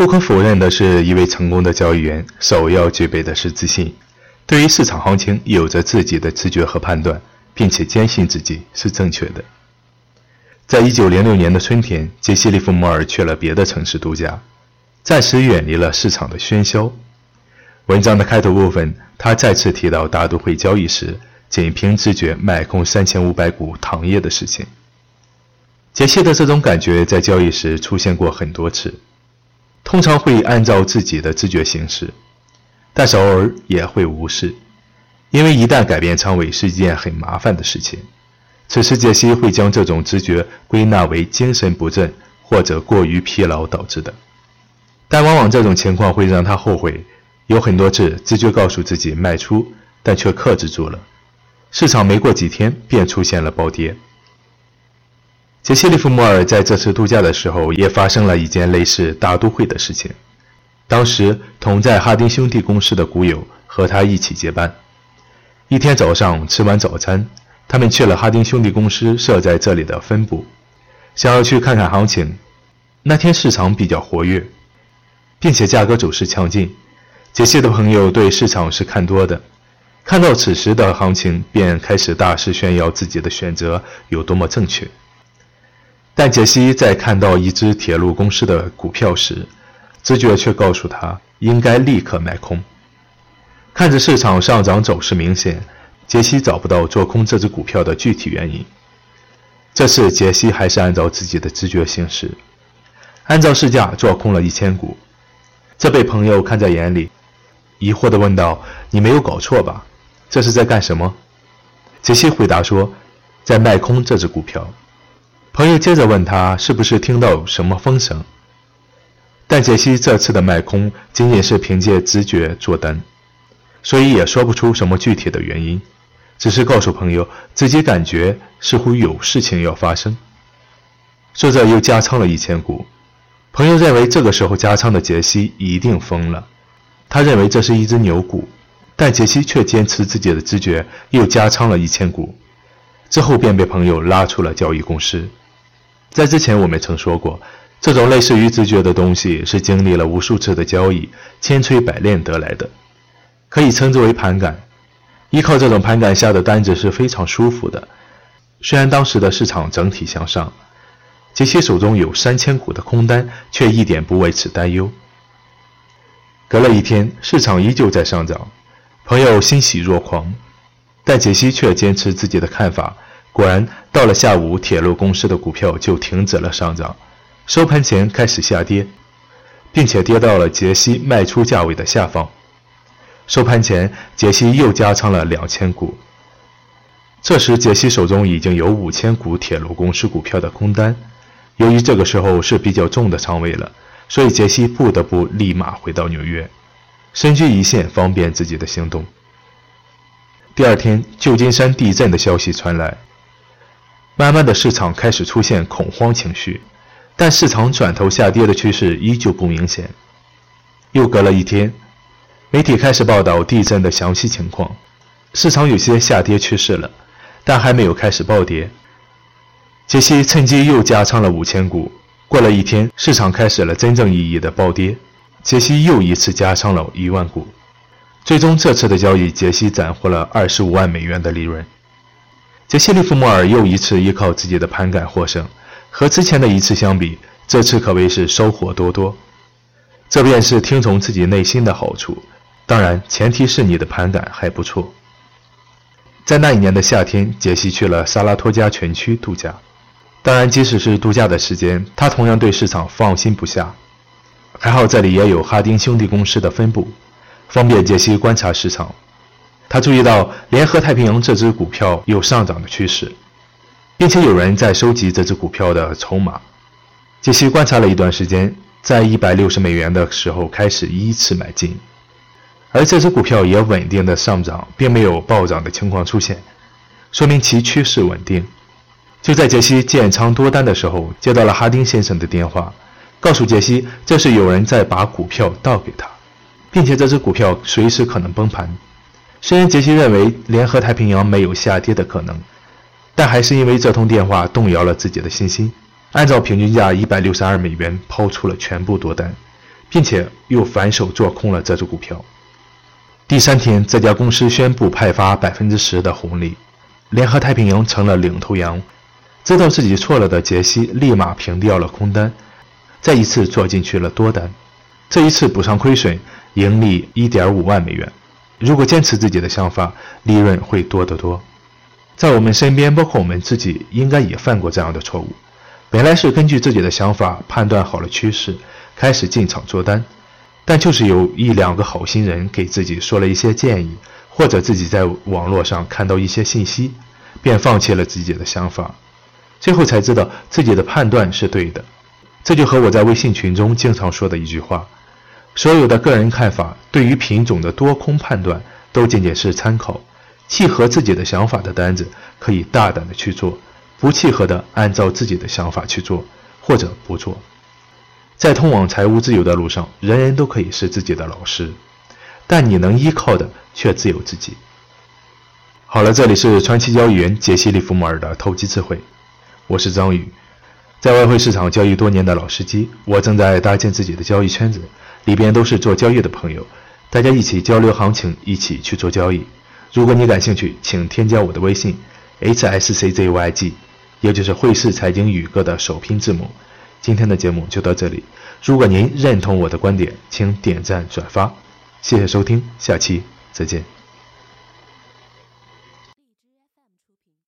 不可否认的是，一位成功的交易员首要具备的是自信，对于市场行情有着自己的直觉和判断，并且坚信自己是正确的。在一九零六年的春天，杰西·利弗莫尔去了别的城市度假，暂时远离了市场的喧嚣。文章的开头部分，他再次提到大都会交易时，仅凭直觉买空三千五百股糖业的事情。杰西的这种感觉在交易时出现过很多次。通常会按照自己的直觉行事，但是偶尔也会无视，因为一旦改变仓位是一件很麻烦的事情。此时杰西会将这种直觉归纳为精神不振或者过于疲劳导致的，但往往这种情况会让他后悔。有很多次直觉告诉自己卖出，但却克制住了，市场没过几天便出现了暴跌。杰西·利弗莫尔在这次度假的时候，也发生了一件类似大都会的事情。当时同在哈丁兄弟公司的股友和他一起接班。一天早上吃完早餐，他们去了哈丁兄弟公司设在这里的分部，想要去看看行情。那天市场比较活跃，并且价格走势强劲。杰西的朋友对市场是看多的，看到此时的行情，便开始大肆炫耀自己的选择有多么正确。但杰西在看到一只铁路公司的股票时，直觉却告诉他应该立刻卖空。看着市场上涨走势明显，杰西找不到做空这只股票的具体原因。这次杰西还是按照自己的直觉行事，按照市价做空了一千股。这被朋友看在眼里，疑惑地问道：“你没有搞错吧？这是在干什么？”杰西回答说：“在卖空这只股票。”朋友接着问他是不是听到什么风声，但杰西这次的卖空仅仅是凭借直觉做单，所以也说不出什么具体的原因，只是告诉朋友自己感觉似乎有事情要发生。说着又加仓了一千股，朋友认为这个时候加仓的杰西一定疯了，他认为这是一只牛股，但杰西却坚持自己的直觉，又加仓了一千股，之后便被朋友拉出了交易公司。在之前，我们曾说过，这种类似于直觉的东西是经历了无数次的交易、千锤百炼得来的，可以称之为盘感。依靠这种盘感下的单子是非常舒服的。虽然当时的市场整体向上，杰西手中有三千股的空单，却一点不为此担忧。隔了一天，市场依旧在上涨，朋友欣喜若狂，但杰西却坚持自己的看法。果然，到了下午，铁路公司的股票就停止了上涨，收盘前开始下跌，并且跌到了杰西卖出价位的下方。收盘前，杰西又加仓了两千股。这时，杰西手中已经有五千股铁路公司股票的空单。由于这个时候是比较重的仓位了，所以杰西不得不立马回到纽约，身居一线，方便自己的行动。第二天，旧金山地震的消息传来。慢慢的，市场开始出现恐慌情绪，但市场转头下跌的趋势依旧不明显。又隔了一天，媒体开始报道地震的详细情况，市场有些下跌趋势了，但还没有开始暴跌。杰西趁机又加仓了五千股。过了一天，市场开始了真正意义的暴跌，杰西又一次加仓了一万股。最终，这次的交易，杰西斩获了二十五万美元的利润。杰西·利弗莫尔又一次依靠自己的盘感获胜，和之前的一次相比，这次可谓是收获多多。这便是听从自己内心的好处，当然前提是你的盘感还不错。在那一年的夏天，杰西去了萨拉托加全区度假。当然，即使是度假的时间，他同样对市场放心不下。还好这里也有哈丁兄弟公司的分部，方便杰西观察市场。他注意到联合太平洋这只股票有上涨的趋势，并且有人在收集这只股票的筹码。杰西观察了一段时间，在一百六十美元的时候开始依次买进，而这只股票也稳定的上涨，并没有暴涨的情况出现，说明其趋势稳定。就在杰西建仓多单的时候，接到了哈丁先生的电话，告诉杰西这是有人在把股票倒给他，并且这只股票随时可能崩盘。虽然杰西认为联合太平洋没有下跌的可能，但还是因为这通电话动摇了自己的信心。按照平均价一百六十二美元抛出了全部多单，并且又反手做空了这只股票。第三天，这家公司宣布派发百分之十的红利，联合太平洋成了领头羊。知道自己错了的杰西立马平掉了空单，再一次做进去了多单。这一次补上亏损，盈利一点五万美元。如果坚持自己的想法，利润会多得多。在我们身边，包括我们自己，应该也犯过这样的错误。本来是根据自己的想法判断好了趋势，开始进场做单，但就是有一两个好心人给自己说了一些建议，或者自己在网络上看到一些信息，便放弃了自己的想法，最后才知道自己的判断是对的。这就和我在微信群中经常说的一句话。所有的个人看法，对于品种的多空判断，都仅仅是参考。契合自己的想法的单子，可以大胆的去做；不契合的，按照自己的想法去做，或者不做。在通往财务自由的路上，人人都可以是自己的老师，但你能依靠的却只有自己。好了，这里是传奇交易员杰西·利弗莫尔的投机智慧，我是张宇，在外汇市场交易多年的老司机，我正在搭建自己的交易圈子。里边都是做交易的朋友，大家一起交流行情，一起去做交易。如果你感兴趣，请添加我的微信 h s c z y g，也就是汇市财经宇哥的首拼字母。今天的节目就到这里，如果您认同我的观点，请点赞转发，谢谢收听，下期再见。